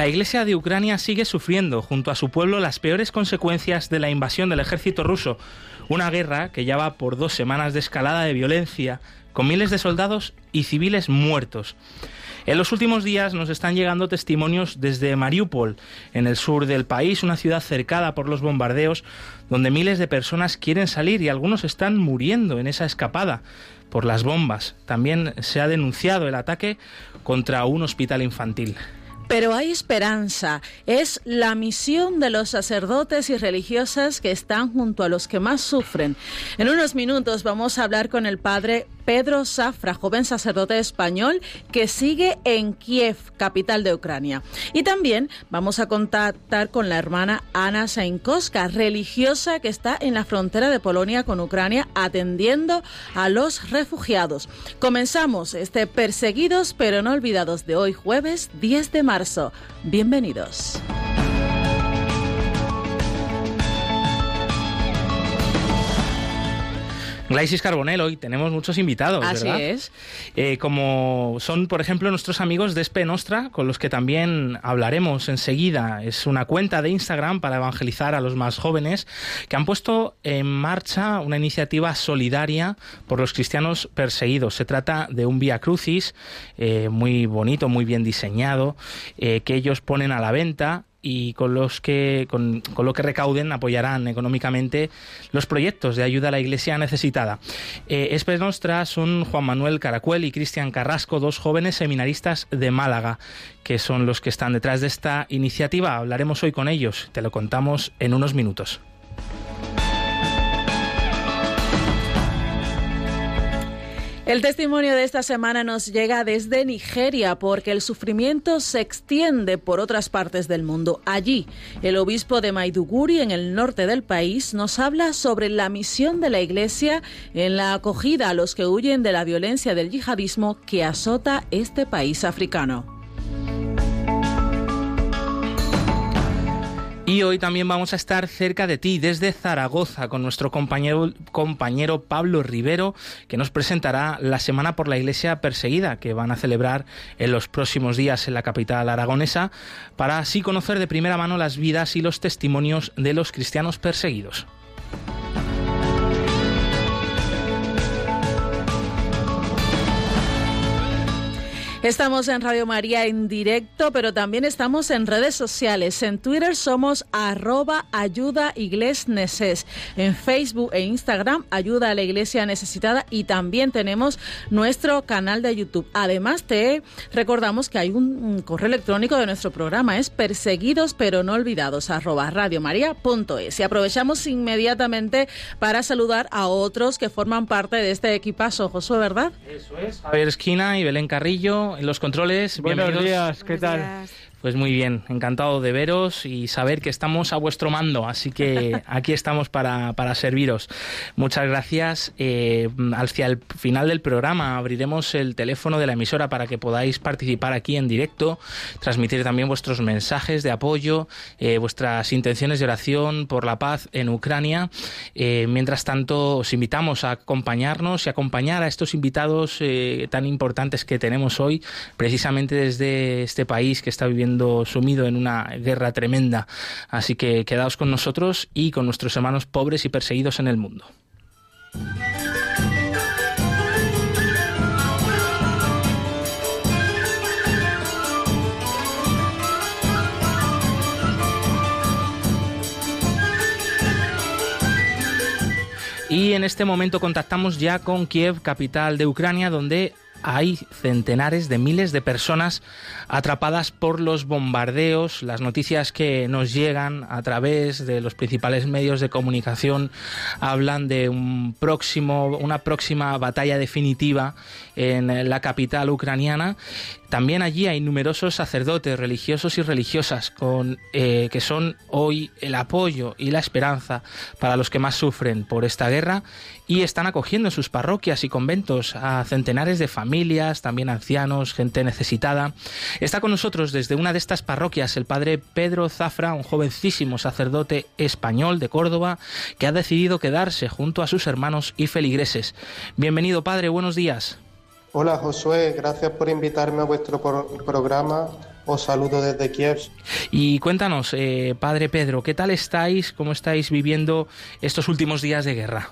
La Iglesia de Ucrania sigue sufriendo junto a su pueblo las peores consecuencias de la invasión del ejército ruso, una guerra que ya va por dos semanas de escalada de violencia, con miles de soldados y civiles muertos. En los últimos días nos están llegando testimonios desde Mariupol, en el sur del país, una ciudad cercada por los bombardeos, donde miles de personas quieren salir y algunos están muriendo en esa escapada por las bombas. También se ha denunciado el ataque contra un hospital infantil. Pero hay esperanza. Es la misión de los sacerdotes y religiosas que están junto a los que más sufren. En unos minutos vamos a hablar con el padre Pedro Zafra, joven sacerdote español que sigue en Kiev, capital de Ucrania. Y también vamos a contactar con la hermana Ana Sainkoska, religiosa que está en la frontera de Polonia con Ucrania atendiendo a los refugiados. Comenzamos este Perseguidos pero no olvidados de hoy jueves 10 de marzo. Bienvenidos. Glaisis Carbonell, hoy tenemos muchos invitados, Así ¿verdad? es. Eh, como son, por ejemplo, nuestros amigos de Espe Nostra, con los que también hablaremos enseguida. Es una cuenta de Instagram para evangelizar a los más jóvenes que han puesto en marcha una iniciativa solidaria por los cristianos perseguidos. Se trata de un Via Crucis eh, muy bonito, muy bien diseñado, eh, que ellos ponen a la venta y con los que con, con, lo que recauden apoyarán económicamente los proyectos de ayuda a la iglesia necesitada. Eh, Espe Nostra son Juan Manuel Caracuel y Cristian Carrasco, dos jóvenes seminaristas de Málaga, que son los que están detrás de esta iniciativa. Hablaremos hoy con ellos, te lo contamos en unos minutos. El testimonio de esta semana nos llega desde Nigeria porque el sufrimiento se extiende por otras partes del mundo. Allí, el obispo de Maiduguri, en el norte del país, nos habla sobre la misión de la Iglesia en la acogida a los que huyen de la violencia del yihadismo que azota este país africano. Y hoy también vamos a estar cerca de ti, desde Zaragoza, con nuestro compañero, compañero Pablo Rivero, que nos presentará la Semana por la Iglesia Perseguida, que van a celebrar en los próximos días en la capital aragonesa, para así conocer de primera mano las vidas y los testimonios de los cristianos perseguidos. Estamos en Radio María en directo, pero también estamos en redes sociales. En Twitter somos arroba ayuda neces. En Facebook e Instagram ayuda a la iglesia necesitada y también tenemos nuestro canal de YouTube. Además te recordamos que hay un correo electrónico de nuestro programa, es perseguidos pero no olvidados arroba radiomaria.es. Y aprovechamos inmediatamente para saludar a otros que forman parte de este equipazo. Josué, ¿verdad? Eso es. Javier Esquina y Belén Carrillo en los controles. Buenos días, ¿qué tal? Pues muy bien, encantado de veros y saber que estamos a vuestro mando, así que aquí estamos para, para serviros. Muchas gracias. Eh, hacia el final del programa abriremos el teléfono de la emisora para que podáis participar aquí en directo, transmitir también vuestros mensajes de apoyo, eh, vuestras intenciones de oración por la paz en Ucrania. Eh, mientras tanto, os invitamos a acompañarnos y acompañar a estos invitados tan importantes que tenemos hoy, precisamente desde este país que está viviendo sumido en una guerra tremenda. Así que quedaos con nosotros y con nuestros hermanos pobres y perseguidos en el mundo. Y en este momento contactamos ya con Kiev, capital de Ucrania, donde hay centenares de miles de personas atrapadas por los bombardeos. Las noticias que nos llegan a través de los principales medios de comunicación hablan de un próximo, una próxima batalla definitiva en la capital ucraniana. También allí hay numerosos sacerdotes religiosos y religiosas con, eh, que son hoy el apoyo y la esperanza para los que más sufren por esta guerra y están acogiendo en sus parroquias y conventos a centenares de familias, también ancianos, gente necesitada. Está con nosotros desde una de estas parroquias el padre Pedro Zafra, un jovencísimo sacerdote español de Córdoba que ha decidido quedarse junto a sus hermanos y feligreses. Bienvenido padre, buenos días. Hola Josué, gracias por invitarme a vuestro programa. Os saludo desde Kiev. Y cuéntanos, eh, Padre Pedro, ¿qué tal estáis? ¿Cómo estáis viviendo estos últimos días de guerra?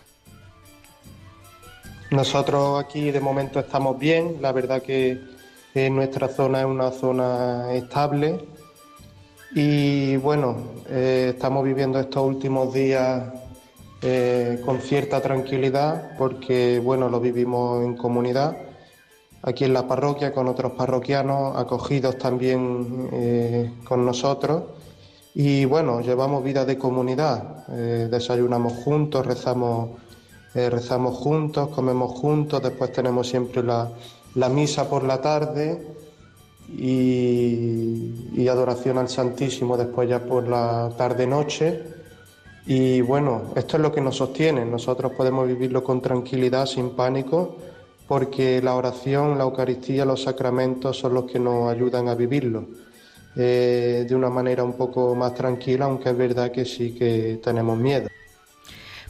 Nosotros aquí de momento estamos bien. La verdad que nuestra zona es una zona estable. Y bueno, eh, estamos viviendo estos últimos días eh, con cierta tranquilidad porque bueno, lo vivimos en comunidad aquí en la parroquia con otros parroquianos acogidos también eh, con nosotros. Y bueno, llevamos vida de comunidad, eh, desayunamos juntos, rezamos, eh, rezamos juntos, comemos juntos, después tenemos siempre la, misa por la tarde y, y, adoración al Santísimo después ya por la tarde-noche. Y bueno, esto es lo que nos sostiene, nosotros podemos vivirlo con tranquilidad, sin pánico porque la oración, la Eucaristía, los sacramentos son los que nos ayudan a vivirlo eh, de una manera un poco más tranquila, aunque es verdad que sí que tenemos miedo.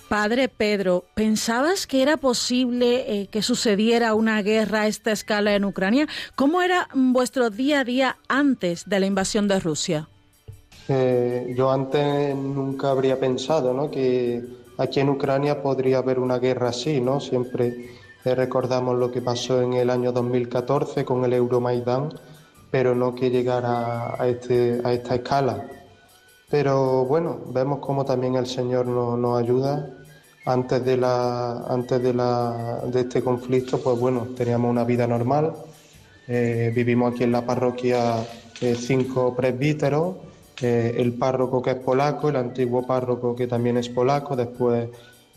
Padre Pedro, ¿pensabas que era posible eh, que sucediera una guerra a esta escala en Ucrania? ¿Cómo era vuestro día a día antes de la invasión de Rusia? Eh, yo antes nunca habría pensado ¿no? que aquí en Ucrania podría haber una guerra así, ¿no? Siempre recordamos lo que pasó en el año 2014 con el Euromaidán, pero no que llegara a, este, a esta escala. Pero bueno, vemos cómo también el Señor nos, ayuda. Antes, de este conflicto, pues bueno, teníamos una vida normal. Eh, vivimos aquí en la parroquia eh, cinco presbíteros, eh, el párroco que es polaco, el antiguo párroco que también es polaco, después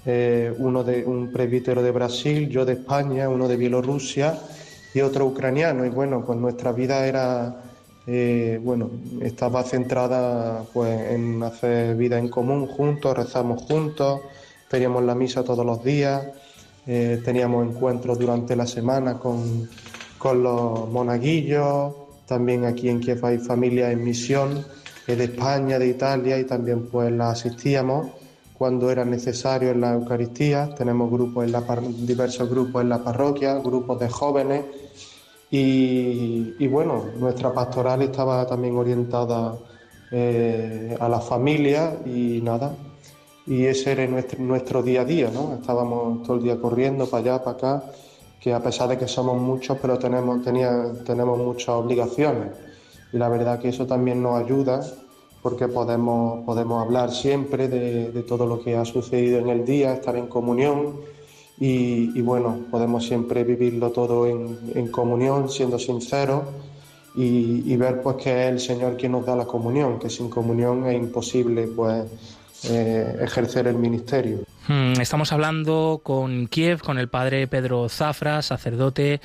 eh, uno de un presbítero de Brasil, yo de España, uno de Bielorrusia y otro ucraniano. Y bueno, pues nuestra vida era, eh, bueno, estaba centrada pues, en hacer vida en común juntos, rezamos juntos, teníamos la misa todos los días, eh, teníamos encuentros durante la semana con, con los monaguillos, también aquí en Kiev hay familias en misión de España, de Italia y también pues la asistíamos cuando era necesario en la Eucaristía. Tenemos grupos en la diversos grupos en la parroquia, grupos de jóvenes. Y, bueno, nuestra pastoral estaba también orientada eh, a la familia y nada. Y ese era nuestro, nuestro día a día, ¿no? Estábamos todo el día corriendo para allá, para acá, que a pesar de que somos muchos, pero tenemos, tenía, tenemos muchas obligaciones. Y la verdad que eso también nos ayuda porque podemos, podemos hablar siempre de, todo lo que ha sucedido en el día, estar en comunión y, bueno, podemos siempre vivirlo todo en, comunión, siendo sinceros y, ver pues que es el Señor quien nos da la comunión, que sin comunión es imposible pues eh, ejercer el ministerio. Hmm, estamos hablando con Kiev, con el padre Pedro Zafra, sacerdote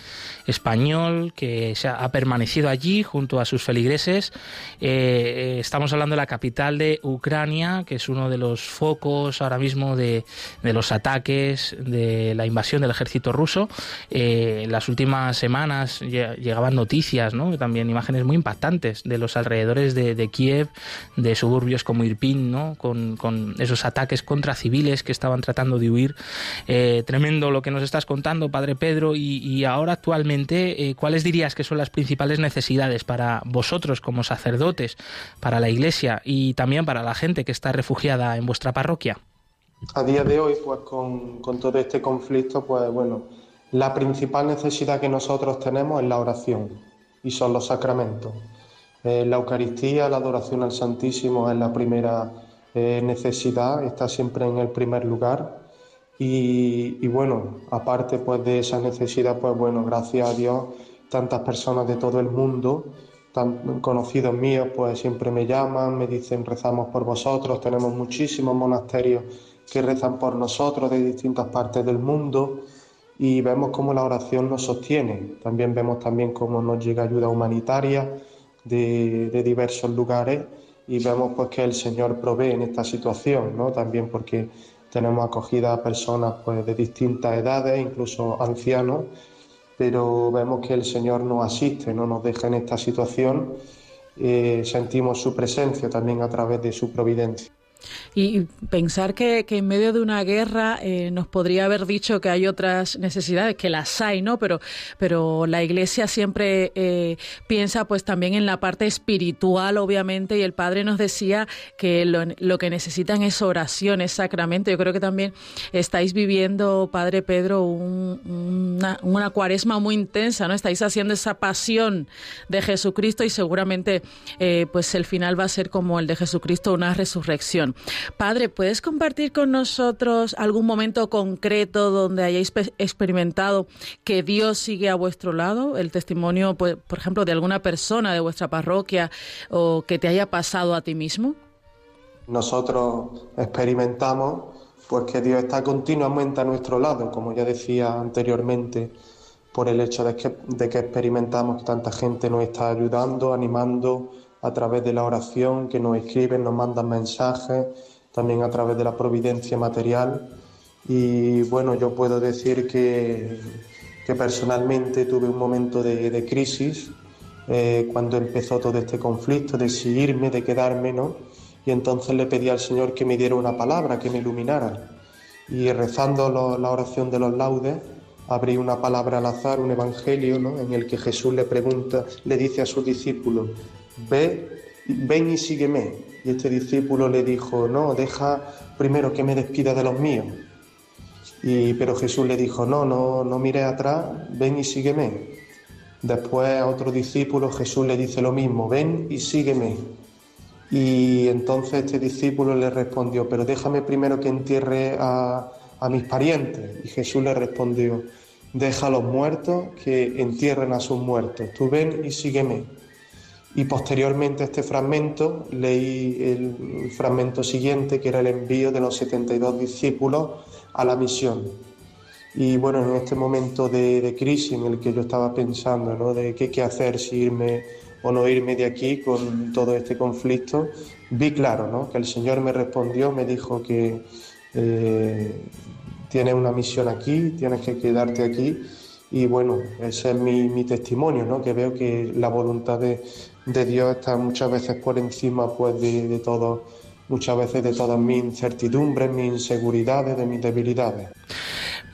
español que ha permanecido allí junto a sus feligreses. Eh, eh, estamos hablando de la capital de Ucrania, que es uno de los focos ahora mismo de, los ataques, de la invasión del ejército ruso. Eh, en las últimas semanas llegaban noticias, ¿no? también imágenes muy impactantes de los alrededores de, Kiev, de suburbios como Irpin, ¿no? con, con esos ataques contra civiles que están estaban tratando de huir. Eh, tremendo lo que nos estás contando, Padre Pedro, y, ahora actualmente, eh, ¿cuáles dirías que son las principales necesidades para vosotros como sacerdotes, para la Iglesia y también para la gente que está refugiada en vuestra parroquia? A día de hoy, pues con, todo este conflicto, pues bueno, la principal necesidad que nosotros tenemos es la oración y son los sacramentos. Eh, la Eucaristía, la adoración al Santísimo es la primera necesidad está siempre en el primer lugar. Y, bueno, aparte pues de esa necesidad, pues bueno, gracias a Dios, tantas personas de todo el mundo, tan conocidos míos, pues siempre me llaman, me dicen rezamos por vosotros, tenemos muchísimos monasterios que rezan por nosotros de distintas partes del mundo y vemos cómo la oración nos sostiene. También vemos también cómo nos llega ayuda humanitaria de, de diversos lugares y vemos pues que el Señor provee en esta situación, ¿no? También porque tenemos acogida a personas pues de distintas edades, incluso ancianos, pero vemos que el Señor nos asiste, no nos deja en esta situación, eh, sentimos su presencia también a través de su providencia. Y pensar que, en medio de una guerra eh, nos podría haber dicho que hay otras necesidades, que las hay, ¿no? Pero, pero la Iglesia siempre eh, piensa pues también en la parte espiritual, obviamente, y el Padre nos decía que lo, que necesitan es oración, es sacramento. Yo creo que también estáis viviendo, Padre Pedro, una, una cuaresma muy intensa, ¿no? Estáis haciendo esa pasión de Jesucristo y seguramente eh, pues el final va a ser como el de Jesucristo, una resurrección. Padre, ¿puedes compartir con nosotros algún momento concreto donde hayáis experimentado que Dios sigue a vuestro lado? El testimonio, pues, por ejemplo, de alguna persona de vuestra parroquia o que te haya pasado a ti mismo. Nosotros experimentamos pues que Dios está continuamente a nuestro lado, como ya decía anteriormente, por el hecho de que, de que experimentamos que tanta gente nos está ayudando, animando, a través de la oración, que nos escriben, nos mandan mensajes, también a través de la providencia material. Y bueno, yo puedo decir que, que personalmente tuve un momento de, crisis eh, cuando empezó todo este conflicto, de seguirme, de quedarme, ¿no? Y entonces le pedí al Señor que me diera una palabra, que me iluminara. Y rezando la oración de los laudes, abrí una palabra al azar, un evangelio, ¿no? en el que Jesús le pregunta, le dice a sus discípulos, ve, ven y sígueme. Y este discípulo le dijo, no, deja primero que me despida de los míos. Y, pero Jesús le dijo, no, no, no mires atrás, ven y sígueme. Después a otro discípulo Jesús le dice lo mismo, ven y sígueme. Y entonces este discípulo le respondió, pero déjame primero que entierre a, a mis parientes. Y Jesús le respondió, deja a los muertos que entierren a sus muertos, tú ven y sígueme. Y posteriormente a este fragmento leí el fragmento siguiente, que era el envío de los 72 discípulos a la misión. Y bueno, en este momento de, crisis en el que yo estaba pensando, ¿no? De qué, qué hacer, si irme o no irme de aquí con todo este conflicto, vi claro, ¿no? Que el Señor me respondió, me dijo que eh, tienes una misión aquí, tienes que quedarte aquí. Y bueno, ese es mi, mi testimonio, ¿no? Que veo que la voluntad de, de Dios está muchas veces por encima pues de, todo, muchas veces de todas mis incertidumbres, mis inseguridades, de mis debilidades.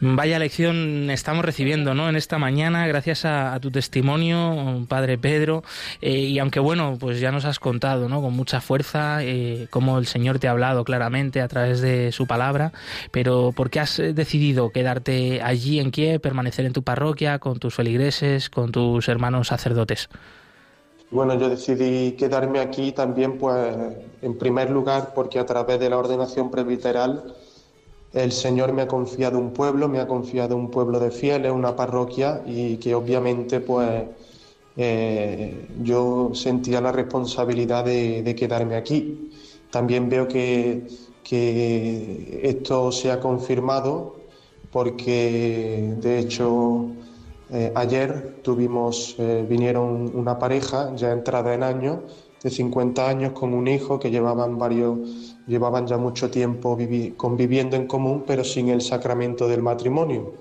Vaya lección estamos recibiendo ¿no? en esta mañana, gracias a, tu testimonio, Padre Pedro. Eh, y aunque bueno, pues ya nos has contado ¿no? con mucha fuerza eh, cómo el Señor te ha hablado claramente a través de su palabra, pero ¿por qué has decidido quedarte allí en Kiev, permanecer en tu parroquia, con tus feligreses, con tus hermanos sacerdotes? Bueno, yo decidí quedarme aquí también, pues, en primer lugar, porque a través de la ordenación presbiteral el Señor me ha confiado un pueblo, me ha confiado un pueblo de fieles, una parroquia, y que obviamente, pues, eh, yo sentía la responsabilidad de, quedarme aquí. También veo que, que esto se ha confirmado porque, de hecho, eh, ayer tuvimos, eh, vinieron una pareja ya entrada en años, de 50 años, con un hijo que llevaban varios, llevaban ya mucho tiempo conviviendo en común, pero sin el sacramento del matrimonio.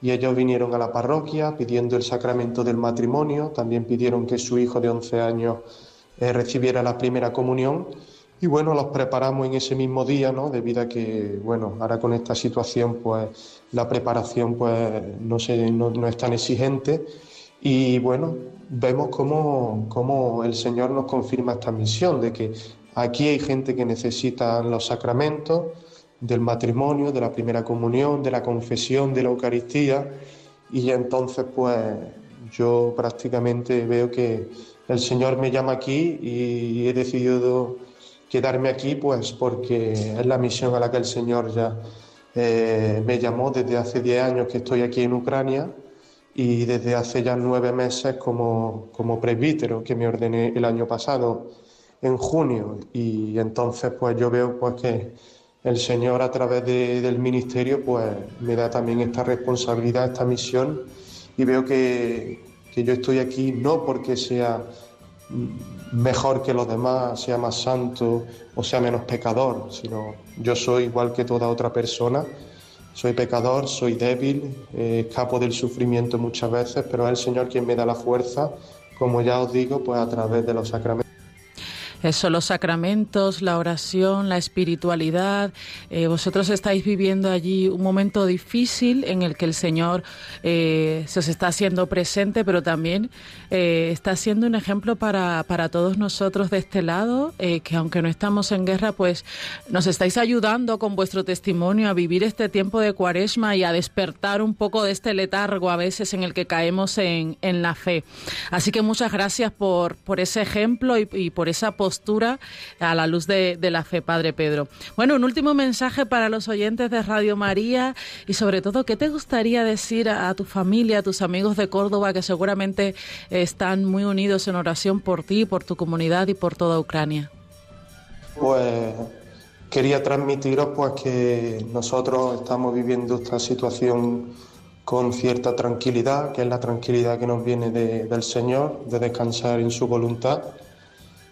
Y ellos vinieron a la parroquia pidiendo el sacramento del matrimonio, también pidieron que su hijo de 11 años eh, recibiera la primera comunión y bueno, los preparamos en ese mismo día, ¿no? Debido a que, bueno, ahora con esta situación, pues la preparación pues no, se, no, es tan exigente. Y bueno, vemos cómo, cómo el Señor nos confirma esta misión, de que aquí hay gente que necesita los sacramentos del matrimonio, de la primera comunión, de la confesión, de la Eucaristía. Y entonces, pues yo prácticamente veo que el Señor me llama aquí y he decidido quedarme aquí, pues porque es la misión a la que el Señor ya eh, me llamó desde hace 10 años que estoy aquí en Ucrania y desde hace ya nueve meses como, como presbítero que me ordené el año pasado en junio. Y entonces pues yo veo pues que el Señor a través del ministerio pues me da también esta responsabilidad, esta misión. Y veo que, que yo estoy aquí no porque sea mejor que los demás, sea más santo o sea menos pecador, sino yo soy igual que toda otra persona, soy pecador, soy débil, eh, escapo del sufrimiento muchas veces, pero es el Señor quien me da la fuerza, como ya os digo, pues a través de los sacramentos. Eso, los sacramentos, la oración, la espiritualidad. Eh, vosotros estáis viviendo allí un momento difícil en el que el Señor eh, se os está haciendo presente, pero también eh, está siendo un ejemplo para, para, todos nosotros de este lado, que aunque no estamos en guerra, pues nos estáis ayudando con vuestro testimonio a vivir este tiempo de cuaresma y a despertar un poco de este letargo a veces en el que caemos en, en la fe. Así que muchas gracias por, por ese ejemplo y, y por esa posibilidad postura a la luz de, la fe, Padre Pedro. Bueno, un último mensaje para los oyentes de Radio María y sobre todo, ¿qué te gustaría decir a, tu familia, a tus amigos de Córdoba que seguramente están muy unidos en oración por ti, por tu comunidad y por toda Ucrania? Pues quería transmitiros pues que nosotros estamos viviendo esta situación con cierta tranquilidad, que es la tranquilidad que nos viene del Señor, de descansar en su voluntad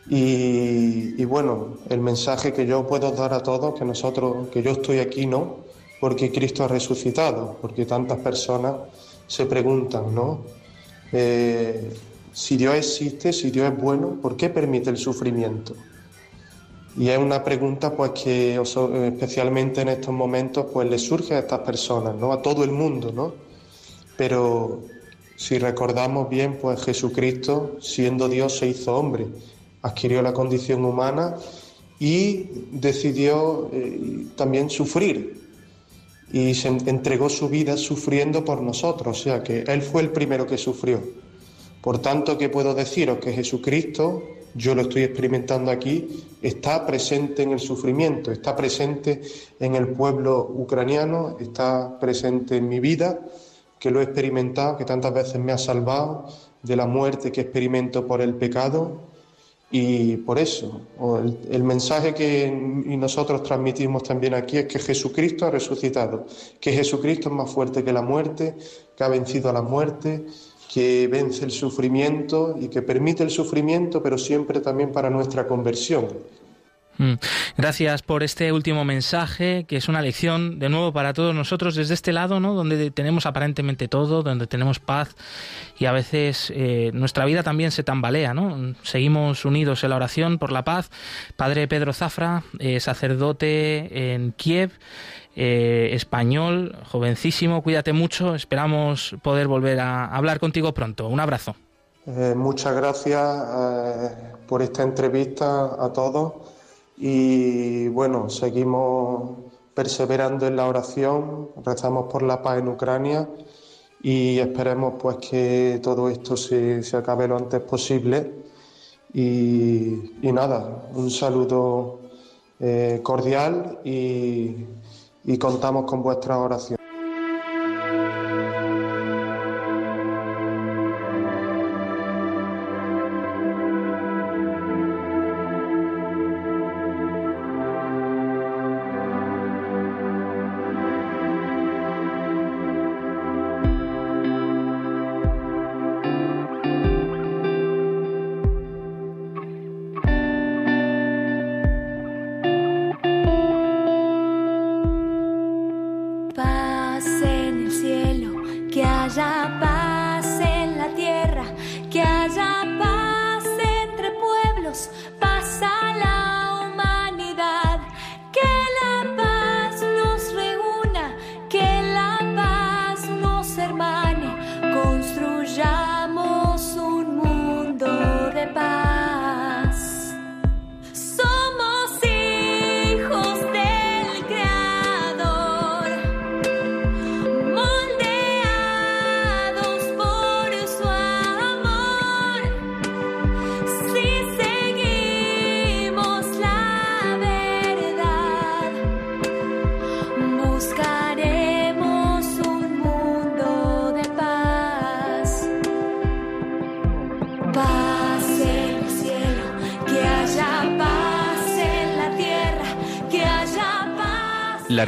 y, bueno, el mensaje que yo puedo dar a todos, que nosotros, que yo estoy aquí, ¿no? Porque Cristo ha resucitado, porque tantas personas se preguntan, ¿no? Eh, si Dios existe, si Dios es bueno, ¿por qué permite el sufrimiento? Y es una pregunta pues que especialmente en estos momentos pues le surge a estas personas, ¿no? A todo el mundo, ¿no? Pero si recordamos bien, pues Jesucristo, siendo Dios, se hizo hombre adquirió la condición humana y decidió eh, también sufrir y se entregó su vida sufriendo por nosotros, o sea que Él fue el primero que sufrió. Por tanto, ¿qué puedo deciros? Que Jesucristo, yo lo estoy experimentando aquí, está presente en el sufrimiento, está presente en el pueblo ucraniano, está presente en mi vida, que lo he experimentado, que tantas veces me ha salvado de la muerte que experimento por el pecado y por eso, el, mensaje que nosotros transmitimos también aquí es que Jesucristo ha resucitado, que Jesucristo es más fuerte que la muerte, que ha vencido a la muerte, que vence el sufrimiento y que permite el sufrimiento, pero siempre también para nuestra conversión. Mm. Gracias por este último mensaje, que es una lección de nuevo para todos nosotros desde este lado, ¿no? Donde tenemos aparentemente todo, donde tenemos paz y a veces eh, nuestra vida también se tambalea, ¿no? Seguimos unidos en la oración por la paz. Padre Pedro Zafra, eh, sacerdote en Kiev. Eh, español, jovencísimo, cuídate mucho, esperamos poder volver a hablar contigo pronto. Un abrazo. muchas gracias por esta entrevista a todos y bueno, seguimos perseverando en la oración, rezamos por la paz en Ucrania y esperemos pues que todo esto se, se acabe lo antes posible. Y, nada, un saludo eh, cordial y, y contamos con vuestra oración.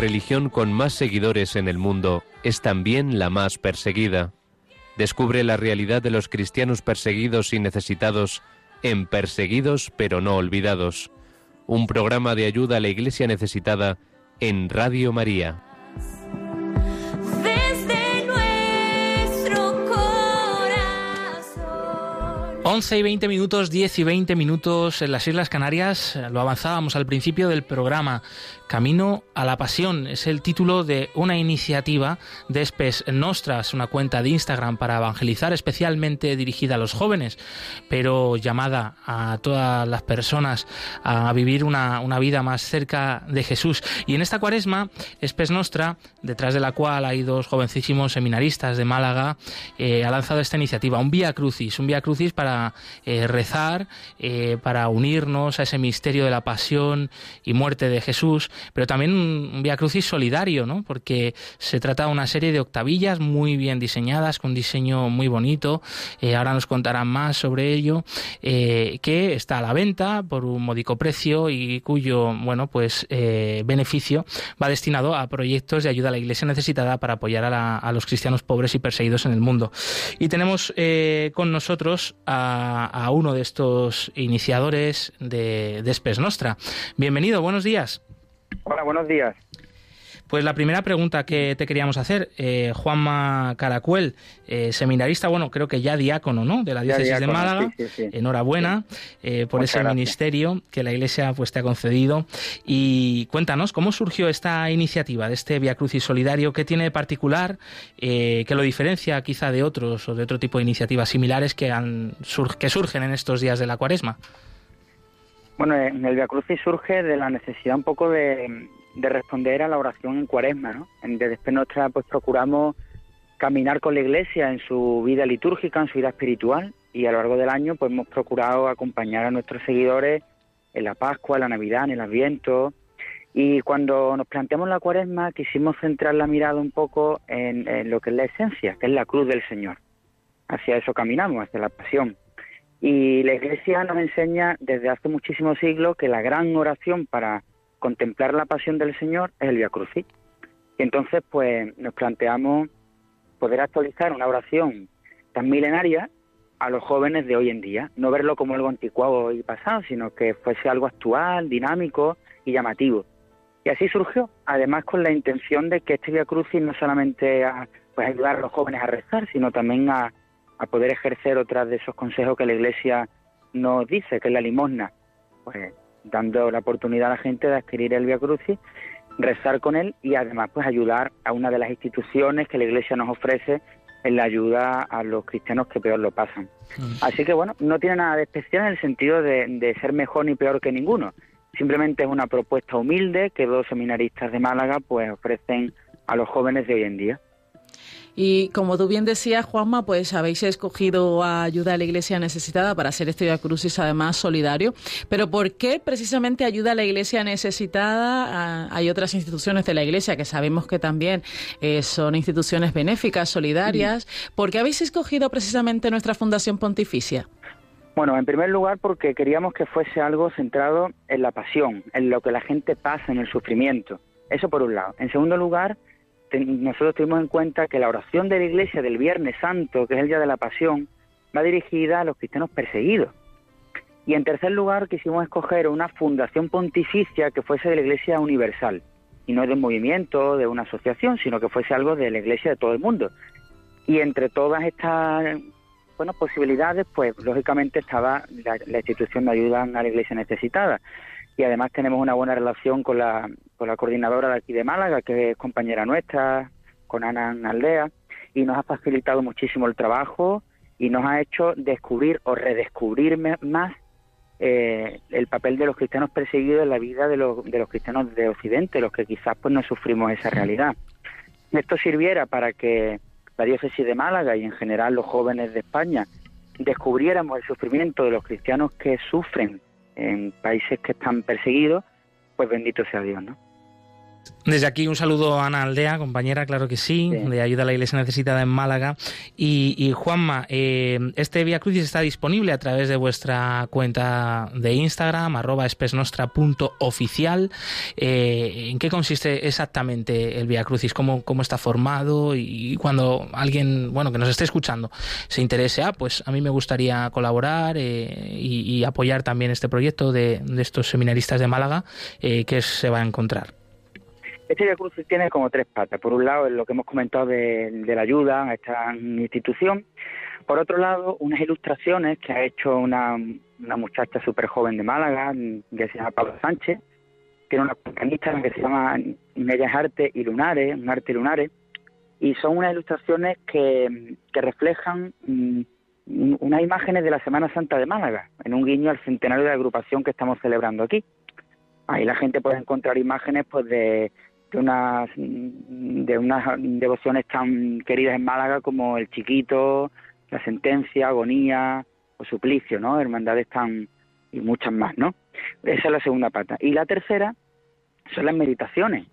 Religión con más seguidores en el mundo es también la más perseguida. Descubre la realidad de los cristianos perseguidos y necesitados en Perseguidos pero no olvidados, un programa de ayuda a la Iglesia necesitada en Radio María. 11 y 20 minutos, 10 y 20 minutos en las Islas Canarias. Lo avanzábamos al principio del programa. Camino a la Pasión es el título de una iniciativa de Espes Nostras, una cuenta de Instagram para evangelizar, especialmente dirigida a los jóvenes, pero llamada a todas las personas a vivir una, vida más cerca de Jesús. Y en esta cuaresma, Espes Nostra, detrás de la cual hay dos jovencísimos seminaristas de Málaga, eh, ha lanzado esta iniciativa, un Vía Crucis, un Vía Crucis para eh, rezar, eh, para unirnos a ese misterio de la pasión y muerte de Jesús pero también un Via Crucis solidario, ¿no? Porque se trata de una serie de octavillas muy bien diseñadas, con diseño muy bonito. Eh, ahora nos contarán más sobre ello, eh, que está a la venta por un módico precio y cuyo, bueno, pues eh, beneficio va destinado a proyectos de ayuda a la Iglesia necesitada para apoyar a, los cristianos pobres y perseguidos en el mundo. Y tenemos con nosotros a, uno de estos iniciadores de, de Spes Nostra. Bienvenido, buenos días. Hola, buenos días. Pues la primera pregunta que te queríamos hacer, eh, Juanma Caracuel, eh, seminarista, bueno, creo que ya diácono, ¿no? De la diócesis de Málaga. Enhorabuena eh, por ese ministerio que la Iglesia pues te ha concedido. Y cuéntanos, ¿cómo surgió esta iniciativa de este Via Crucis Solidario? ¿Qué tiene de particular que lo diferencia quizá de otros o de otro tipo de iniciativas similares que, han, que surgen en estos días de la cuaresma? Bueno, en el Via Crucis surge de la necesidad un poco de, responder a la oración en cuaresma, ¿no? En Desde Nostra pues procuramos caminar con la Iglesia en su vida litúrgica, en su vida espiritual, y a lo largo del año pues hemos procurado acompañar a nuestros seguidores en la Pascua, en la Navidad, en el Adviento, y cuando nos planteamos la cuaresma quisimos centrar la mirada un poco en, en lo que es la esencia, que es la cruz del Señor. Hacia eso caminamos, hacia la pasión. Y la Iglesia nos enseña desde hace muchísimos siglos que la gran oración para contemplar la pasión del Señor es el Via Crucis. Y entonces, pues, nos planteamos poder actualizar una oración tan milenaria a los jóvenes de hoy en día, no verlo como algo anticuado y pasado, sino que fuese algo actual, dinámico y llamativo. Y así surgió, además con la intención de que este Via Crucis no solamente a, pues, ayudar a los jóvenes a rezar, sino también a, a poder ejercer otras de esos consejos que la Iglesia nos dice, que es la limosna, pues dando la oportunidad a la gente de adquirir el Via Crucis, rezar con él y además pues ayudar a una de las instituciones que la Iglesia nos ofrece en la ayuda a los cristianos que peor lo pasan. Mm. Así que bueno, no tiene nada de especial en el sentido de, de ser mejor ni peor que ninguno. Simplemente es una propuesta humilde que dos seminaristas de Málaga pues ofrecen a los jóvenes de hoy en día. Y como tú bien decías, Juanma, pues habéis escogido ayuda a la Iglesia necesitada para hacer este Via Crucis además solidario. Pero ¿por qué precisamente ayuda a la Iglesia necesitada? Ah, hay otras instituciones de la Iglesia que sabemos que también eh, son instituciones benéficas, solidarias. ¿Por qué habéis escogido precisamente nuestra Fundación Pontificia? Bueno, en primer lugar porque queríamos que fuese algo centrado en la pasión, en lo que la gente pasa, en el sufrimiento. Eso por un lado. En segundo lugar, nosotros tuvimos en cuenta que la oración de la Iglesia del Viernes Santo, que es el Día de la Pasión, va dirigida a los cristianos perseguidos. Y en tercer lugar, quisimos escoger una fundación pontificia que fuese de la Iglesia universal, y no de un movimiento, de una asociación, sino que fuese algo de la Iglesia de todo el mundo. Y entre todas estas bueno, posibilidades, pues lógicamente estaba la, la institución de ayuda a la Iglesia necesitada y además tenemos una buena relación con la, con la coordinadora de aquí de Málaga, que es compañera nuestra, con Ana Aldea, y nos ha facilitado muchísimo el trabajo y nos ha hecho descubrir o redescubrir más eh, el papel de los cristianos perseguidos en la vida de los, de los cristianos de Occidente, los que quizás pues no sufrimos esa realidad. Esto sirviera para que la diócesis de Málaga y en general los jóvenes de España descubriéramos el sufrimiento de los cristianos que sufren en países que están perseguidos, pues bendito sea Dios, ¿no? Desde aquí un saludo a Ana Aldea, compañera, claro que sí, de Ayuda a la Iglesia Necesitada en Málaga. Y, Juanma, eh, este Via Crucis está disponible a través de vuestra cuenta de Instagram, arroba espesnostra.oficial. Eh, ¿En qué consiste exactamente el Via Crucis? ¿Cómo, ¿Cómo está formado? Y cuando alguien, bueno, que nos esté escuchando, se interese, ah, pues a mí me gustaría colaborar eh, y, apoyar también este proyecto de, de estos seminaristas de Málaga, ¿qué se va a encontrar? Este Via tiene como tres patas. Por un lado, es lo que hemos comentado de, la ayuda a esta institución. Por otro lado, unas ilustraciones que ha hecho una, muchacha súper joven de Málaga, que se llama Pablo Sánchez. Tiene una cuenta que se llama Medias Arte y Lunares, un arte lunares. Y son unas ilustraciones que, que reflejan mm, unas imágenes de la Semana Santa de Málaga, en un guiño al centenario de agrupación que estamos celebrando aquí. Ahí la gente puede encontrar imágenes pues de de unas, de unas devociones tan queridas en Málaga como el Chiquito, la Sentencia, Agonía o Suplicio, ¿no? Hermandades tan y muchas más, ¿no? Esa es la segunda pata. Y la tercera son las meditaciones,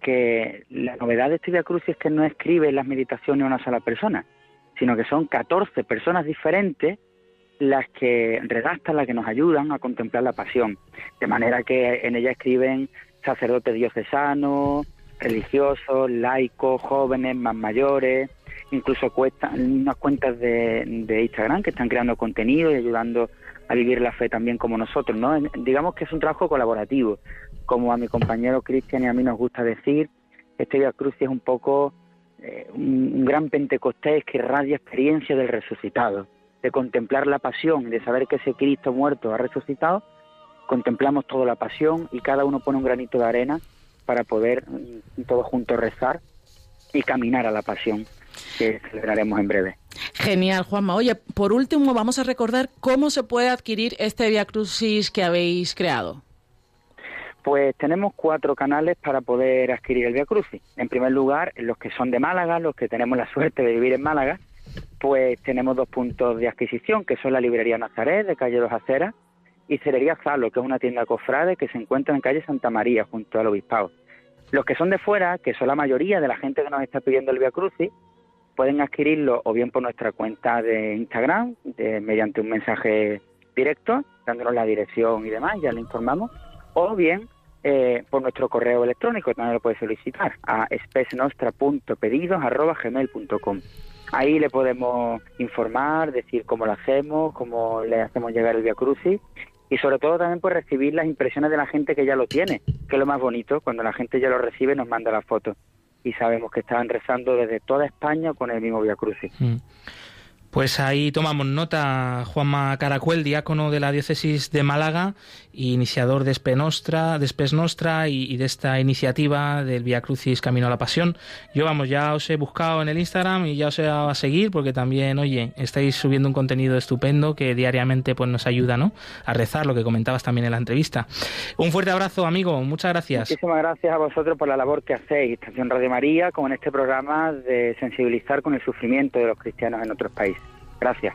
que la novedad de este Via Cruz es que no escribe las meditaciones una sola persona, sino que son 14 personas diferentes las que redactan, las que nos ayudan a contemplar la pasión. De manera que en ella escriben sacerdotes diocesanos, religiosos, laicos, jóvenes, más mayores, incluso unas cuentas de, Instagram que están creando contenido y ayudando a vivir la fe también como nosotros, ¿no? Digamos que es un trabajo colaborativo, como a mi compañero Cristian y a mí nos gusta decir, este Via Cruz es un poco eh, un, gran Pentecostés que irradia experiencia del resucitado, de contemplar la pasión, de saber que ese Cristo muerto ha resucitado contemplamos toda la pasión y cada uno pone un granito de arena para poder mm, todos juntos rezar y caminar a la pasión que celebraremos en breve. Genial, Juanma. Oye, por último, vamos a recordar cómo se puede adquirir este Via Crucis que habéis creado. Pues tenemos cuatro canales para poder adquirir el Via Crucis. En primer lugar, los que son de Málaga, los que tenemos la suerte de vivir en Málaga, pues tenemos dos puntos de adquisición, que son la librería Nazaret de calle Dos Aceras y Cerería Zalo, que es una tienda cofrade que se encuentra en calle Santa María, junto al Obispado. Los que son de fuera, que son la mayoría de la gente que nos está pidiendo el Via Crucis, pueden adquirirlo o bien por nuestra cuenta de Instagram, mediante un mensaje directo, dándonos la dirección y demás, ya le informamos, o bien eh, por nuestro correo electrónico, también lo puede solicitar a espesnostra.pedidos.gmail.com. Ahí le podemos informar, decir cómo lo hacemos, cómo le hacemos llegar el Via Crucis y sobre todo también por recibir las impresiones de la gente que ya lo tiene, que es lo más bonito, cuando la gente ya lo recibe nos manda la foto y sabemos que están rezando desde toda España con el mismo Via Crucis. Mm. Pues ahí tomamos nota, Juanma Caracuel, diácono de la diócesis de Málaga, iniciador de Spenostra, de Spes y, de esta iniciativa del Via Crucis Camino a la Pasión. Yo, vamos, ya os he buscado en el Instagram y ya os he dado a seguir porque también, oye, estáis subiendo un contenido estupendo que diariamente pues nos ayuda, ¿no? A rezar, lo que comentabas también en la entrevista. Un fuerte abrazo, amigo, muchas gracias. Muchísimas gracias a vosotros por la labor que hacéis, Estación Radio María, como en este programa de sensibilizar con el sufrimiento de los cristianos en otros países. Gracias.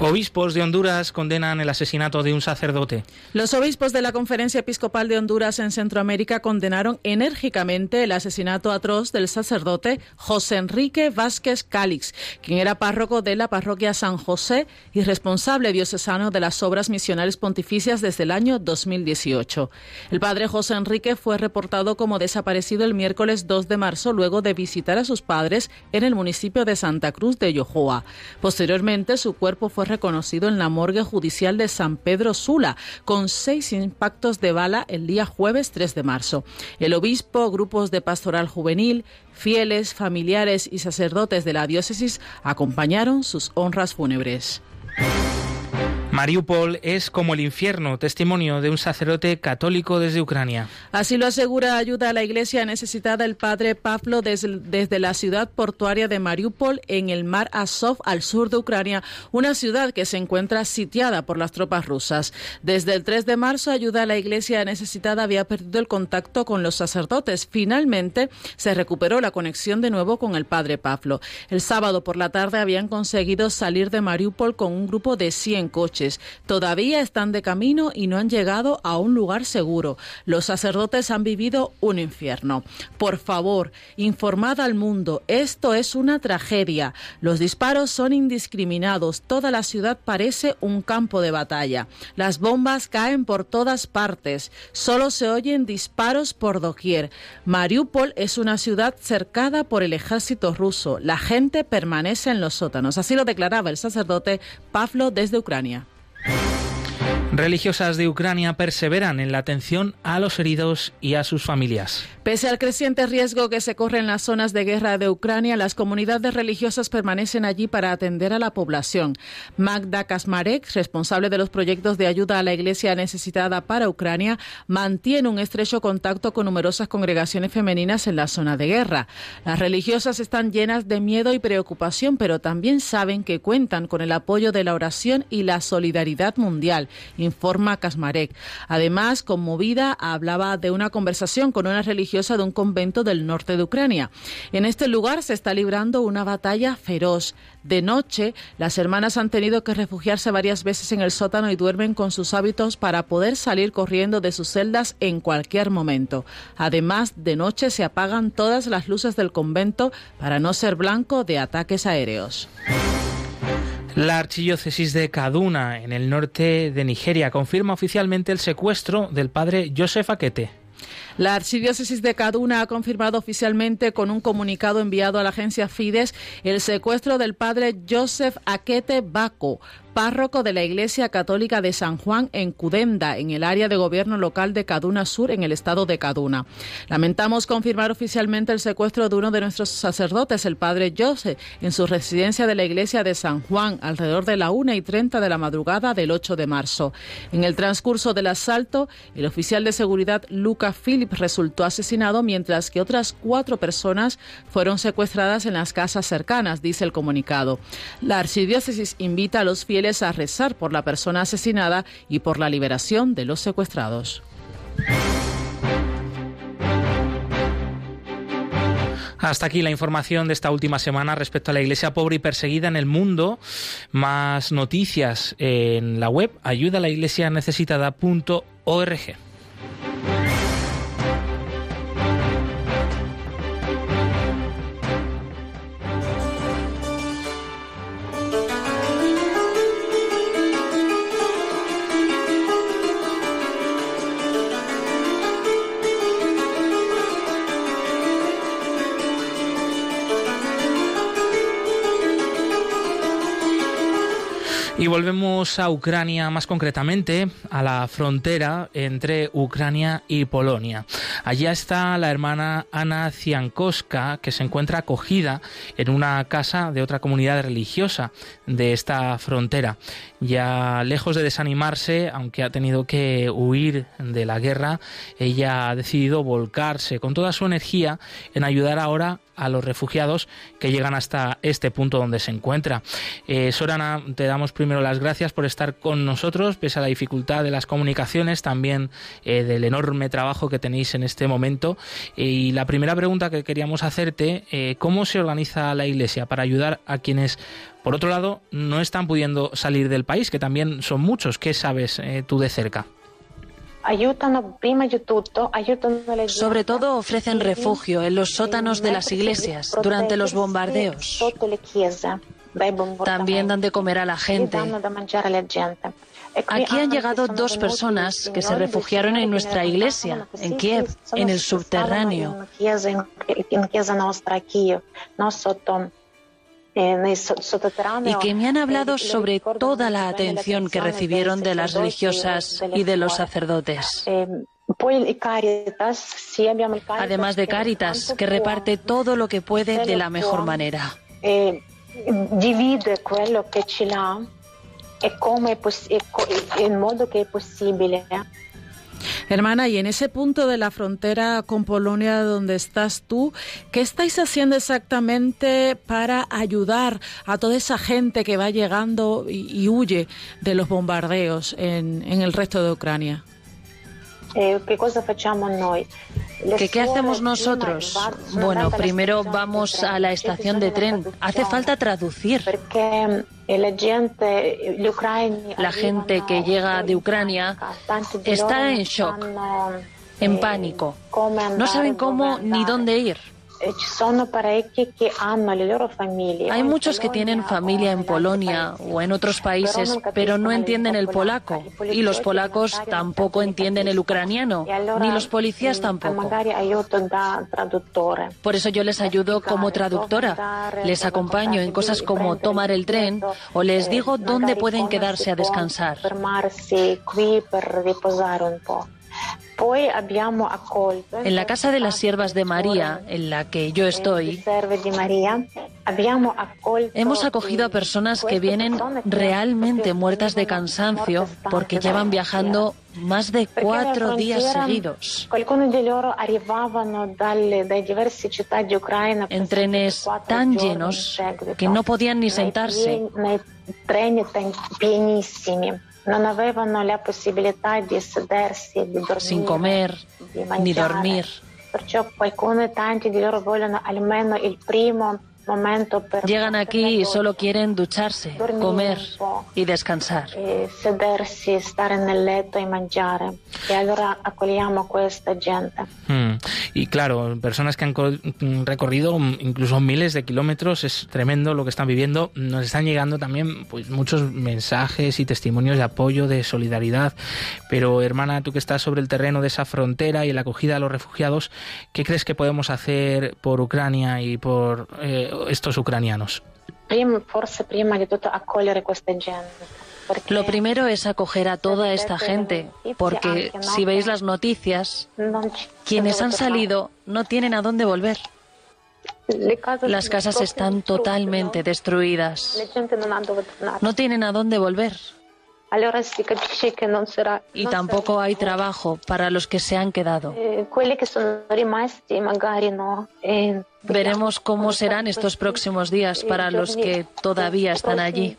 Obispos de Honduras condenan el asesinato de un sacerdote. Los obispos de la Conferencia Episcopal de Honduras en Centroamérica condenaron enérgicamente el asesinato atroz del sacerdote José Enrique Vázquez Cálix, quien era párroco de la parroquia San José y responsable diocesano de las obras misionales pontificias desde el año 2018. El padre José Enrique fue reportado como desaparecido el miércoles 2 de marzo luego de visitar a sus padres en el municipio de Santa Cruz de Yojoa. Posteriormente, su cuerpo fue reconocido en la morgue judicial de San Pedro Sula, con seis impactos de bala el día jueves 3 de marzo. El obispo, grupos de pastoral juvenil, fieles, familiares y sacerdotes de la diócesis acompañaron sus honras fúnebres. Mariupol es como el infierno, testimonio de un sacerdote católico desde Ucrania. Así lo asegura ayuda a la iglesia necesitada el padre Pablo desde, desde la ciudad portuaria de Mariupol en el mar Azov al sur de Ucrania, una ciudad que se encuentra sitiada por las tropas rusas. Desde el 3 de marzo ayuda a la iglesia necesitada había perdido el contacto con los sacerdotes. Finalmente se recuperó la conexión de nuevo con el padre Pablo. El sábado por la tarde habían conseguido salir de Mariupol con un grupo de 100 coches. Todavía están de camino y no han llegado a un lugar seguro. Los sacerdotes han vivido un infierno. Por favor, informad al mundo. Esto es una tragedia. Los disparos son indiscriminados. Toda la ciudad parece un campo de batalla. Las bombas caen por todas partes. Solo se oyen disparos por doquier. Mariupol es una ciudad cercada por el ejército ruso. La gente permanece en los sótanos. Así lo declaraba el sacerdote Pavlo desde Ucrania. you Religiosas de Ucrania perseveran en la atención a los heridos y a sus familias. Pese al creciente riesgo que se corre en las zonas de guerra de Ucrania, las comunidades religiosas permanecen allí para atender a la población. Magda Kasmarek, responsable de los proyectos de ayuda a la iglesia necesitada para Ucrania, mantiene un estrecho contacto con numerosas congregaciones femeninas en la zona de guerra. Las religiosas están llenas de miedo y preocupación, pero también saben que cuentan con el apoyo de la oración y la solidaridad mundial informa Kasmarek. Además, conmovida, hablaba de una conversación con una religiosa de un convento del norte de Ucrania. En este lugar se está librando una batalla feroz. De noche, las hermanas han tenido que refugiarse varias veces en el sótano y duermen con sus hábitos para poder salir corriendo de sus celdas en cualquier momento. Además, de noche se apagan todas las luces del convento para no ser blanco de ataques aéreos. La archidiócesis de Kaduna, en el norte de Nigeria, confirma oficialmente el secuestro del padre Joseph Akete. La Archidiócesis de Kaduna ha confirmado oficialmente con un comunicado enviado a la agencia Fides el secuestro del padre Joseph Akete Bako, párroco de la Iglesia Católica de San Juan en Cudenda, en el área de gobierno local de Kaduna Sur, en el estado de Kaduna. Lamentamos confirmar oficialmente el secuestro de uno de nuestros sacerdotes, el padre Joseph, en su residencia de la Iglesia de San Juan, alrededor de la 1 y 30 de la madrugada del 8 de marzo. En el transcurso del asalto, el oficial de seguridad Luca Philip resultó asesinado, mientras que otras cuatro personas fueron secuestradas en las casas cercanas, dice el comunicado. La archidiócesis invita a los fieles a rezar por la persona asesinada y por la liberación de los secuestrados. Hasta aquí la información de esta última semana respecto a la iglesia pobre y perseguida en el mundo. Más noticias en la web ayuda Y volvemos a Ucrania, más concretamente a la frontera entre Ucrania y Polonia. Allí está la hermana Ana Ciankowska, que se encuentra acogida en una casa de otra comunidad religiosa de esta frontera. Ya lejos de desanimarse, aunque ha tenido que huir de la guerra, ella ha decidido volcarse con toda su energía en ayudar ahora a los refugiados que llegan hasta este punto donde se encuentra. Eh, Sorana, te damos primero las gracias por estar con nosotros, pese a la dificultad de las comunicaciones, también eh, del enorme trabajo que tenéis en este momento. y la primera pregunta que queríamos hacerte, eh, ¿cómo se organiza la Iglesia para ayudar a quienes, por otro lado, no están pudiendo salir del país, que también son muchos? ¿Qué sabes tú de cerca? Sobre todo ofrecen refugio en los sótanos de las iglesias durante los bombardeos. También dan de comer a la gente. Aquí han llegado dos personas que se refugiaron en nuestra iglesia, en Kiev, en el subterráneo. Y que me han hablado sobre toda la atención que recibieron de las religiosas y de los sacerdotes. Además de Cáritas, que reparte todo lo que puede de la mejor manera. e come in modo che è possibile. Hermana, y en ese punto de la frontera con Polonia donde estás tú, ¿qué estáis haciendo exactamente para ayudar a toda esa gente que va llegando y, huye de los bombardeos en, el resto de Ucrania? Eh, ¿Qué cosa hacemos nosotros? ¿Qué, hacemos nosotros? Bueno, primero vamos a la estación de tren. Hace falta traducir. La gente que llega de Ucrania está en shock, en pánico. No saben cómo ni dónde ir. Eh, Hay muchos que tienen familia en Polonia o en otros países, pero no entienden el polaco. Y los polacos tampoco entienden el ucraniano, ni los policías tampoco. Por eso yo les ayudo como traductora. Les acompaño en cosas como tomar el tren o les digo dónde pueden quedarse a descansar. En la casa de las siervas de María, en la que yo estoy, hemos acogido a personas que vienen realmente muertas de cansancio porque llevan viajando más de cuatro días seguidos. En trenes tan llenos que no podían ni sentarse sin comer ni dormir. Perciò qualcuno, tanti di loro vogliono almeno il primo Llegan aquí y solo quieren ducharse, comer y descansar. Hmm. Y claro, personas que han recorrido incluso miles de kilómetros, es tremendo lo que están viviendo. Nos están llegando también pues muchos mensajes y testimonios de apoyo, de solidaridad. Pero hermana, tú que estás sobre el terreno de esa frontera y la acogida a los refugiados, ¿qué crees que podemos hacer por Ucrania y por eh, estos ucranianos? Lo primero es acoger a toda esta gente, porque si veis las noticias, quienes han salido no tienen a dónde volver. Las casas están totalmente destruidas. No tienen a dónde volver. Y tampoco hay trabajo para los que se han quedado. Eh, eh, Veremos cómo serán estos próximos días para los que todavía están allí.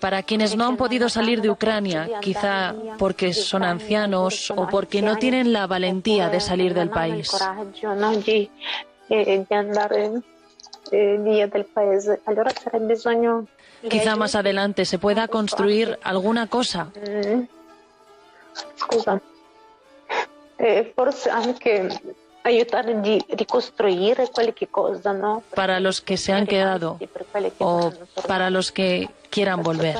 Para quienes no han podido salir de Ucrania, quizá porque son ancianos o porque no tienen la valentía de salir del país. Quizá más adelante se pueda construir alguna cosa. Eh, para los que se han quedado o para los que quieran volver.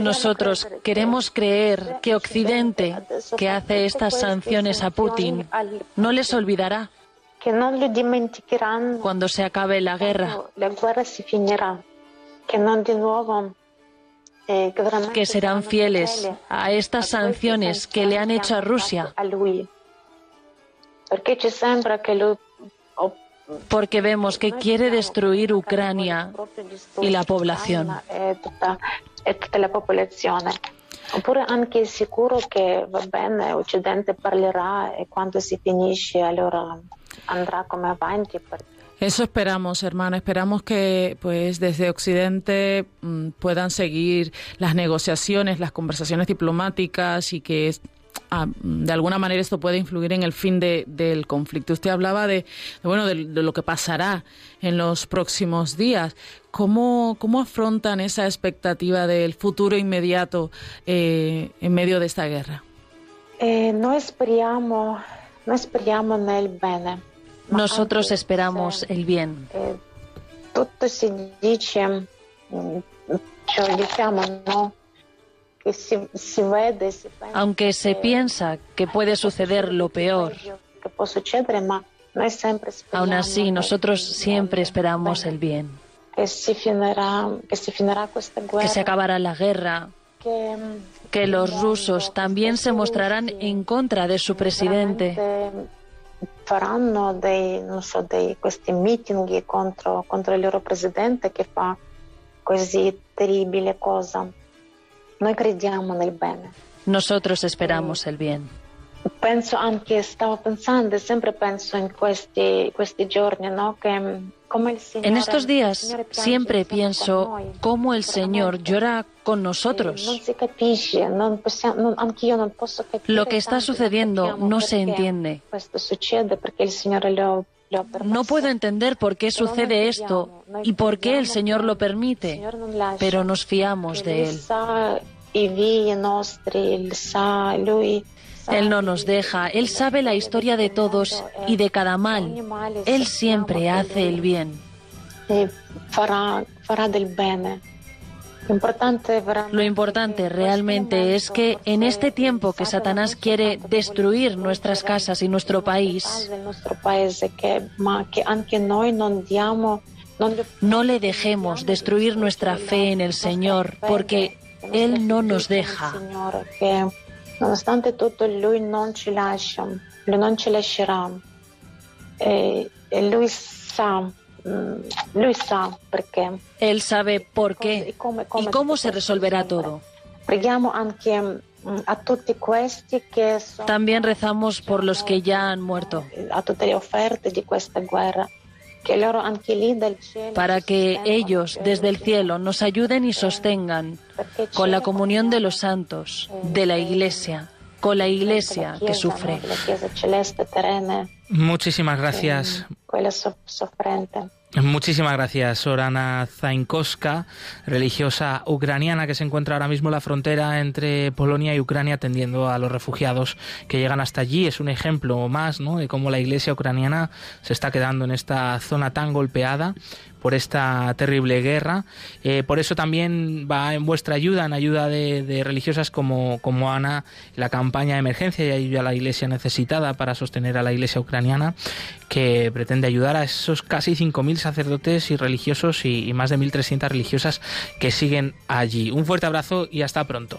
Nosotros queremos creer que Occidente, que hace estas sanciones a Putin, no les olvidará cuando se acabe la guerra. Eh, que serán fieles a estas sanciones que le han hecho a Rusia. Porque vemos que quiere destruir Ucrania y la población. Oppure anche sicuro che va bene, Occidente parlerà e quando si finisce allora. Eso esperamos, hermana. Esperamos que, pues, desde Occidente mm, puedan seguir las negociaciones, las conversaciones diplomáticas y que ah, de alguna manera esto pueda influir en el fin del conflicto. Usted hablaba de, bueno, de, lo que pasará en los próximos días. ¿Cómo, cómo afrontan esa expectativa del futuro inmediato eh, en medio de esta guerra? Eh, no esperamos, nosotros esperamos el bien. Eh, Aunque se piensa que puede suceder lo peor, aún así nosotros siempre esperamos el bien. Que se acabará la guerra, que los rusos también se mostrarán en contra de su presidente faranno dei, non so, dei, questi meeting contro, contro il loro presidente che fa così terribile cosa. Noi crediamo nel bene. Nosotros esperamos el bien. Penso anche, stavo pensando, siempre penso in questi, questi giorni, ¿no? Que En estos días siempre pienso cómo el Señor llora con nosotros. Lo que está sucediendo no se entiende. No puedo entender por qué sucede esto y por qué el Señor lo permite, pero nos fiamos de Él. Él no nos deja, Él sabe la historia de todos y de cada mal. Él siempre hace el bien. Lo importante realmente es que en este tiempo que Satanás quiere destruir nuestras casas y nuestro país, no le dejemos destruir nuestra fe en el Señor, porque Él no nos deja. Nonostante mm. Él sabe por qué y cómo, cómo, y cómo se resolverá todo. Mm, También rezamos por los que ya han muerto. A tutte le offerte di questa guerra. para que ellos desde el cielo nos ayuden y sostengan con la comunión de los santos, de la Iglesia, con la Iglesia que sufre. Muchísimas gracias. Muchísimas gracias, Sorana Zainkowska, religiosa ucraniana que se encuentra ahora mismo en la frontera entre Polonia y Ucrania atendiendo a los refugiados que llegan hasta allí. Es un ejemplo más ¿no? de cómo la iglesia ucraniana se está quedando en esta zona tan golpeada por esta terrible guerra. Eh, por eso también va en vuestra ayuda, en ayuda de, religiosas como, como Ana, la campaña de emergencia y ayuda a la iglesia necesitada para sostener a la iglesia ucraniana, que pretende ayudar a esos casi 5.000 sacerdotes y religiosos y, y más de 1.300 religiosas que siguen allí. Un fuerte abrazo y hasta pronto.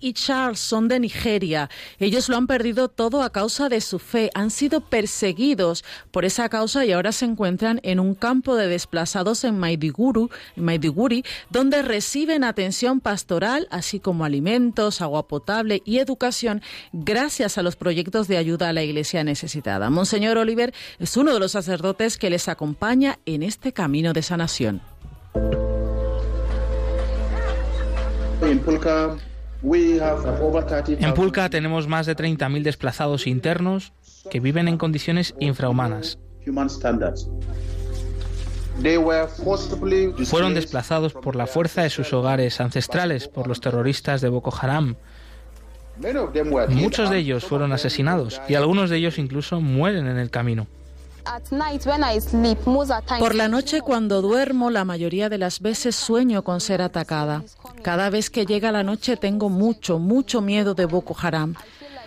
Y Charles son de Nigeria. Ellos lo han perdido todo a causa de su fe. Han sido perseguidos por esa causa y ahora se encuentran en un campo de desplazados en Maiduguri, donde reciben atención pastoral, así como alimentos, agua potable y educación, gracias a los proyectos de ayuda a la iglesia necesitada. Monseñor Oliver es uno de los sacerdotes que les acompaña en este camino de sanación. En Pulca tenemos más de 30.000 desplazados internos que viven en condiciones infrahumanas. Fueron desplazados por la fuerza de sus hogares ancestrales por los terroristas de Boko Haram. Muchos de ellos fueron asesinados y algunos de ellos incluso mueren en el camino. Por la noche cuando duermo, la mayoría de las veces sueño con ser atacada. Cada vez que llega la noche tengo mucho, mucho miedo de Boko Haram.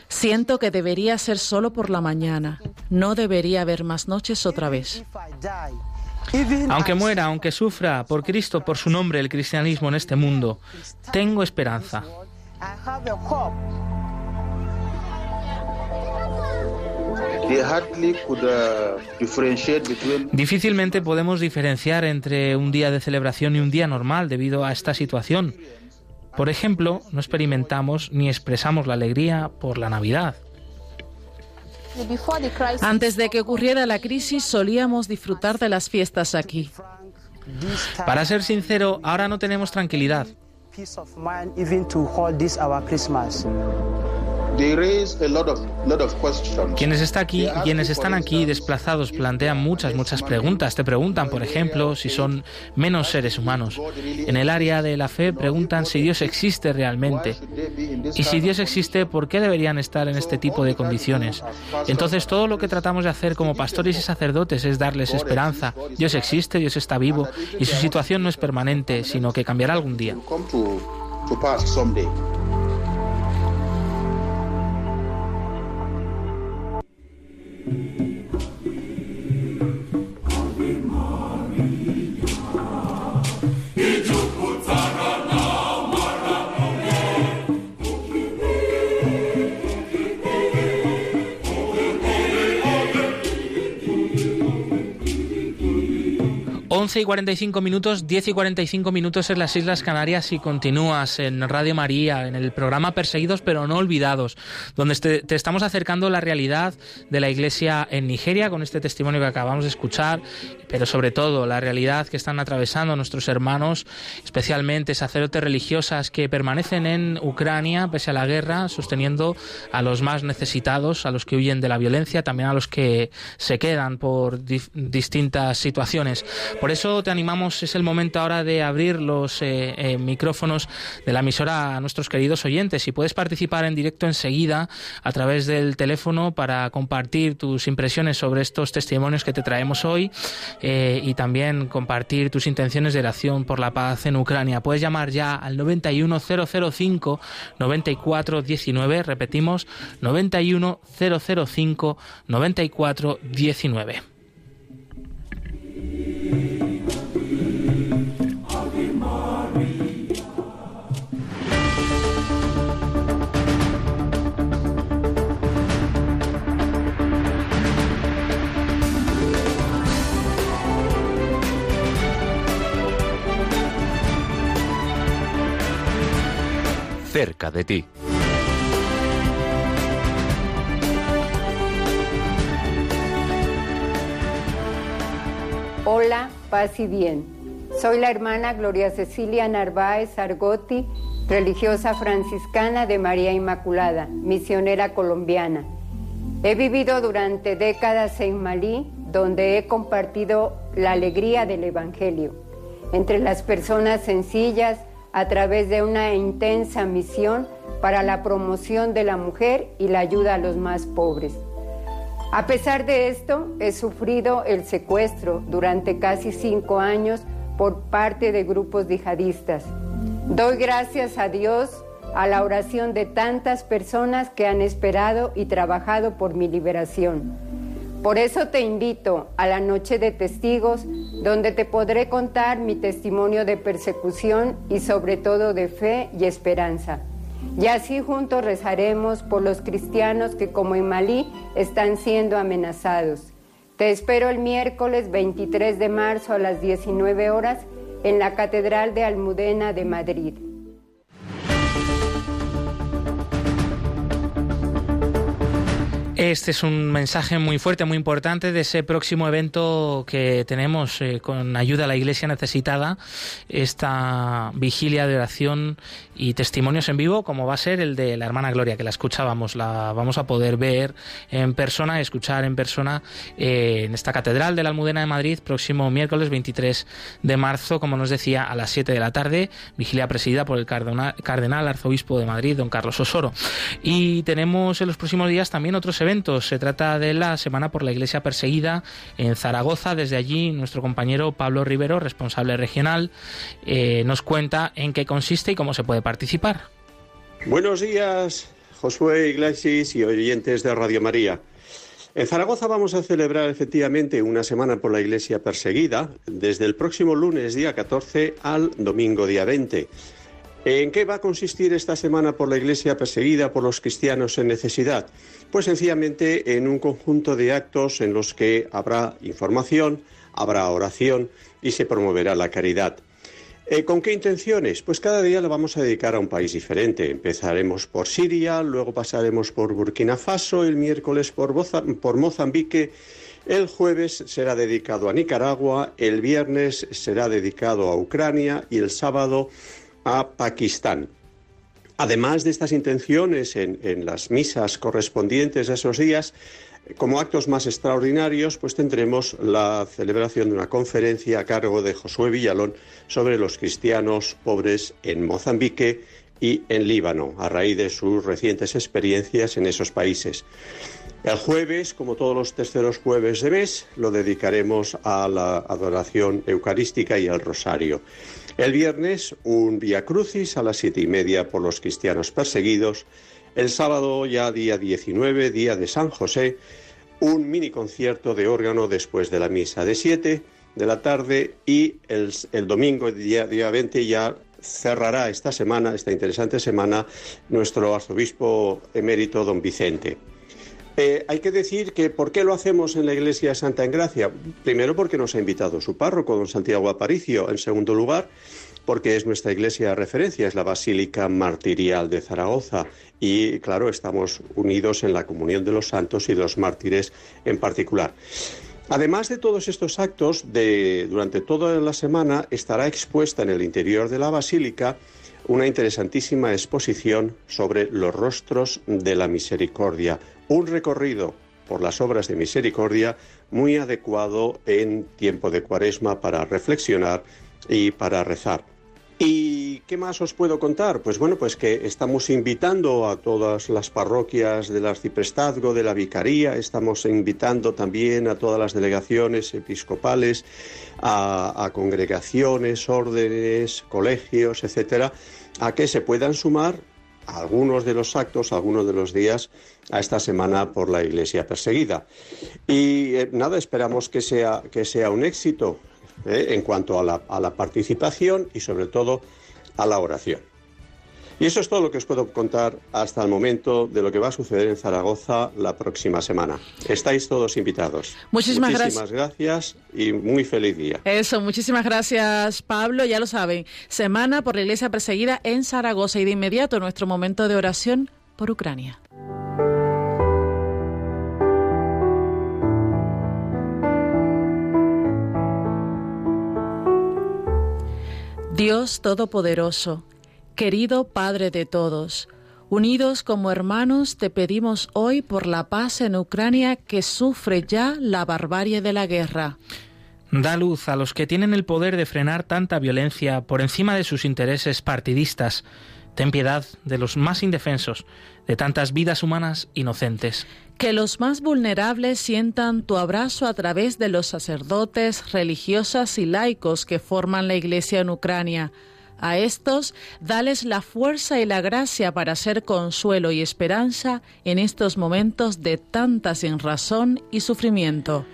Siento que debería ser solo por la mañana. No debería haber más noches otra vez. Aunque muera, aunque sufra, por Cristo, por su nombre, el cristianismo en este mundo, tengo esperanza. Difícilmente podemos diferenciar entre un día de celebración y un día normal debido a esta situación. Por ejemplo, no experimentamos ni expresamos la alegría por la Navidad. Antes de que ocurriera la crisis solíamos disfrutar de las fiestas aquí. Para ser sincero, ahora no tenemos tranquilidad. Quienes, está aquí, quienes están aquí desplazados plantean muchas, muchas preguntas. Te preguntan, por ejemplo, si son menos seres humanos. En el área de la fe preguntan si Dios existe realmente. Y si Dios existe, ¿por qué deberían estar en este tipo de condiciones? Entonces todo lo que tratamos de hacer como pastores y sacerdotes es darles esperanza. Dios existe, Dios está vivo y su situación no es permanente, sino que cambiará algún día. 11 y 45 minutos, 10 y 45 minutos en las Islas Canarias y continúas en Radio María, en el programa Perseguidos pero no olvidados, donde te, estamos acercando la realidad de la Iglesia en Nigeria con este testimonio que acabamos de escuchar, pero sobre todo la realidad que están atravesando nuestros hermanos, especialmente sacerdotes religiosas que permanecen en Ucrania pese a la guerra, sosteniendo a los más necesitados, a los que huyen de la violencia, también a los que se quedan por distintas situaciones. Por eso te animamos, es el momento ahora de abrir los eh, eh, micrófonos de la emisora a nuestros queridos oyentes y puedes participar en directo enseguida a través del teléfono para compartir tus impresiones sobre estos testimonios que te traemos hoy eh, y también compartir tus intenciones de oración por la paz en Ucrania. Puedes llamar ya al 91005 9419, repetimos 91005 9419. De ti. Hola, paz y bien. Soy la hermana Gloria Cecilia Narváez Argotti, religiosa franciscana de María Inmaculada, misionera colombiana. He vivido durante décadas en Malí, donde he compartido la alegría del Evangelio entre las personas sencillas, a través de una intensa misión para la promoción de la mujer y la ayuda a los más pobres. A pesar de esto, he sufrido el secuestro durante casi cinco años por parte de grupos yihadistas. Doy gracias a Dios a la oración de tantas personas que han esperado y trabajado por mi liberación. Por eso te invito a la noche de testigos, donde te podré contar mi testimonio de persecución y sobre todo de fe y esperanza. Y así juntos rezaremos por los cristianos que como en Malí están siendo amenazados. Te espero el miércoles 23 de marzo a las 19 horas en la Catedral de Almudena de Madrid. Este es un mensaje muy fuerte, muy importante de ese próximo evento que tenemos eh, con ayuda a la Iglesia necesitada, esta vigilia de oración y testimonios en vivo, como va a ser el de la hermana Gloria, que la escuchábamos, la vamos a poder ver en persona, escuchar en persona eh, en esta Catedral de la Almudena de Madrid, próximo miércoles 23 de marzo, como nos decía, a las 7 de la tarde, vigilia presidida por el cardenal, arzobispo de Madrid, don Carlos Osoro. Y tenemos en los próximos días también otros eventos se trata de la Semana por la Iglesia Perseguida en Zaragoza. Desde allí, nuestro compañero Pablo Rivero, responsable regional, eh, nos cuenta en qué consiste y cómo se puede participar. Buenos días, Josué Iglesias y oyentes de Radio María. En Zaragoza vamos a celebrar efectivamente una semana por la Iglesia perseguida desde el próximo lunes día 14 al domingo día 20. ¿En qué va a consistir esta semana por la Iglesia perseguida por los cristianos en necesidad? Pues sencillamente en un conjunto de actos en los que habrá información, habrá oración y se promoverá la caridad. Eh, ¿Con qué intenciones? Pues cada día lo vamos a dedicar a un país diferente. Empezaremos por Siria, luego pasaremos por Burkina Faso, el miércoles por, Mozambique, el jueves será dedicado a Nicaragua, el viernes será dedicado a Ucrania y el sábado a Pakistán. Además de estas intenciones en, en las misas correspondientes a esos días, como actos más extraordinarios, pues tendremos la celebración de una conferencia a cargo de Josué Villalón sobre los cristianos pobres en Mozambique y en Líbano, a raíz de sus recientes experiencias en esos países. El jueves, como todos los terceros jueves de mes, lo dedicaremos a la adoración eucarística y al rosario. El viernes, un Via Crucis a las siete y media por los cristianos perseguidos. El sábado, ya día 19, día de San José, un mini concierto de órgano después de la misa de 7 de la tarde y el, domingo, día, día 20, ya cerrará esta semana, esta interesante semana, nuestro arzobispo emérito, don Vicente. Eh, hay que decir que ¿por qué lo hacemos en la iglesia de Santa Engracia? Primero porque nos ha invitado su párroco, don Santiago Aparicio. En segundo lugar, porque es nuestra iglesia de referencia, es la Basílica Martirial de Zaragoza. Y claro, estamos unidos en la comunión de los santos y de los mártires en particular. Además de todos estos actos, durante toda la semana estará expuesta en el interior de la basílica una interesantísima exposición sobre los rostros de la misericordia, un recorrido por las obras de misericordia muy adecuado en tiempo de cuaresma para reflexionar y para rezar. ¿Y qué más os puedo contar? Pues bueno, pues que estamos invitando a todas las parroquias del arciprestazgo, de la vicaría, estamos invitando también a todas las delegaciones episcopales, a, congregaciones, órdenes, colegios, etcétera, a que se puedan sumar a algunos de los actos, algunos de los días a esta semana por la Iglesia perseguida. Y eh, nada, esperamos que sea, que sea un éxito. ¿Eh? en cuanto a la, a la participación y sobre todo a la oración. Y eso es todo lo que os puedo contar hasta el momento de lo que va a suceder en Zaragoza la próxima semana. Estáis todos invitados. Muchísimas, muchísimas gracias. y muy feliz día. Eso, muchísimas gracias Pablo. Ya lo saben, semana por la Iglesia perseguida en Zaragoza y de inmediato nuestro momento de oración por Ucrania. Dios Todopoderoso, querido Padre de todos, unidos como hermanos te pedimos hoy por la paz en Ucrania que sufre ya la barbarie de la guerra. Da luz a los que tienen el poder de frenar tanta violencia por encima de sus intereses partidistas. Ten piedad de los más indefensos, de tantas vidas humanas inocentes. Que los más vulnerables sientan tu abrazo a través de los sacerdotes, religiosas y laicos que forman la Iglesia en Ucrania. A estos, dales la fuerza y la gracia para ser consuelo y esperanza en estos momentos de tanta sinrazón y sufrimiento.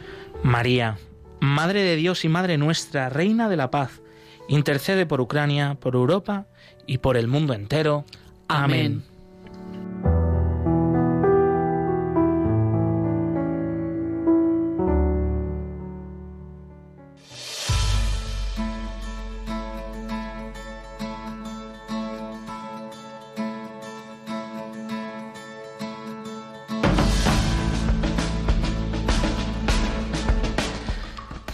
María, Madre de Dios y Madre nuestra, Reina de la Paz, intercede por Ucrania, por Europa y por el mundo entero. Amén.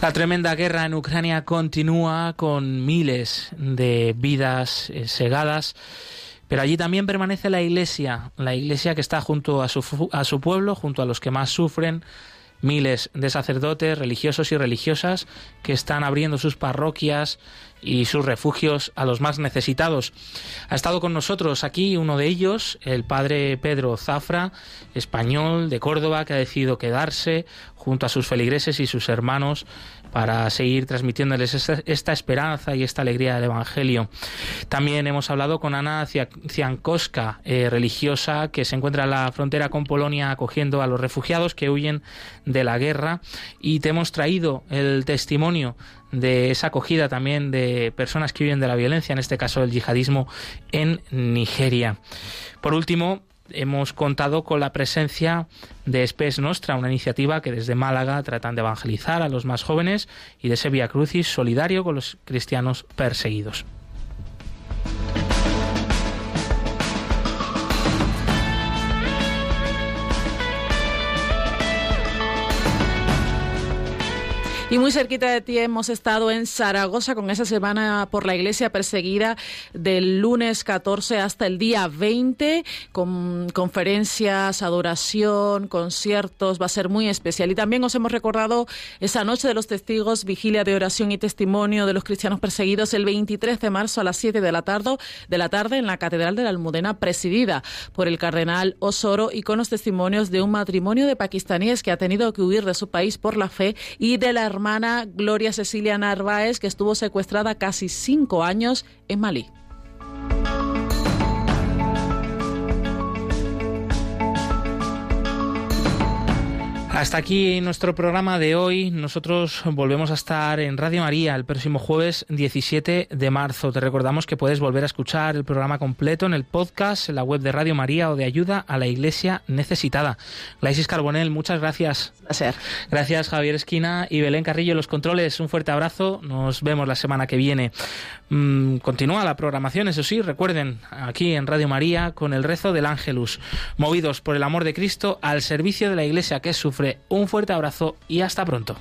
La tremenda guerra en Ucrania continúa con miles de vidas eh, segadas, pero allí también permanece la iglesia, la iglesia que está junto a su, a su pueblo, junto a los que más sufren, miles de sacerdotes, religiosos y religiosas que están abriendo sus parroquias y sus refugios a los más necesitados. Ha estado con nosotros aquí uno de ellos, el padre Pedro Zafra, español de Córdoba, que ha decidido quedarse junto a sus feligreses y sus hermanos para seguir transmitiéndoles esta, esperanza y esta alegría del Evangelio. También hemos hablado con Ana Ciankowska, eh, religiosa que se encuentra en la frontera con Polonia acogiendo a los refugiados que huyen de la guerra y te hemos traído el testimonio de esa acogida también de personas que viven de la violencia, en este caso el yihadismo en Nigeria. Por último, hemos contado con la presencia de Spes Nostra, una iniciativa que desde Málaga tratan de evangelizar a los más jóvenes y de Sevilla Crucis solidario con los cristianos perseguidos. Y muy cerquita de ti hemos estado en Zaragoza con esa semana por la iglesia perseguida del lunes 14 hasta el día 20, con conferencias, adoración, conciertos, va a ser muy especial. Y también os hemos recordado esa noche de los testigos, vigilia de oración y testimonio de los cristianos perseguidos el 23 de marzo a las 7 de la tarde, en la Catedral de la Almudena, presidida por el cardenal Osoro y con los testimonios de un matrimonio de pakistaníes que ha tenido que huir de su país por la fe y de la hermana Gloria Cecilia Narváez, que estuvo secuestrada casi cinco años en Malí. Hasta aquí nuestro programa de hoy. Nosotros volvemos a estar en Radio María el próximo jueves 17 de marzo. Te recordamos que puedes volver a escuchar el programa completo en el podcast, en la web de Radio María o de Ayuda a la Iglesia Necesitada. Glaisis Carbonel, muchas gracias. Gracias. Gracias Javier Esquina y Belén Carrillo, los controles. Un fuerte abrazo. Nos vemos la semana que viene. Mm, continúa la programación, eso sí, recuerden, aquí en Radio María con el rezo del Ángelus. Movidos por el amor de Cristo al servicio de la Iglesia que sufre un fuerte abrazo y hasta pronto.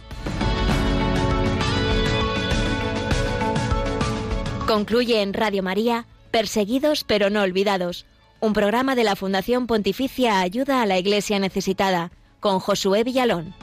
Concluye en Radio María, Perseguidos pero no olvidados, un programa de la Fundación Pontificia Ayuda a la Iglesia Necesitada, con Josué Villalón.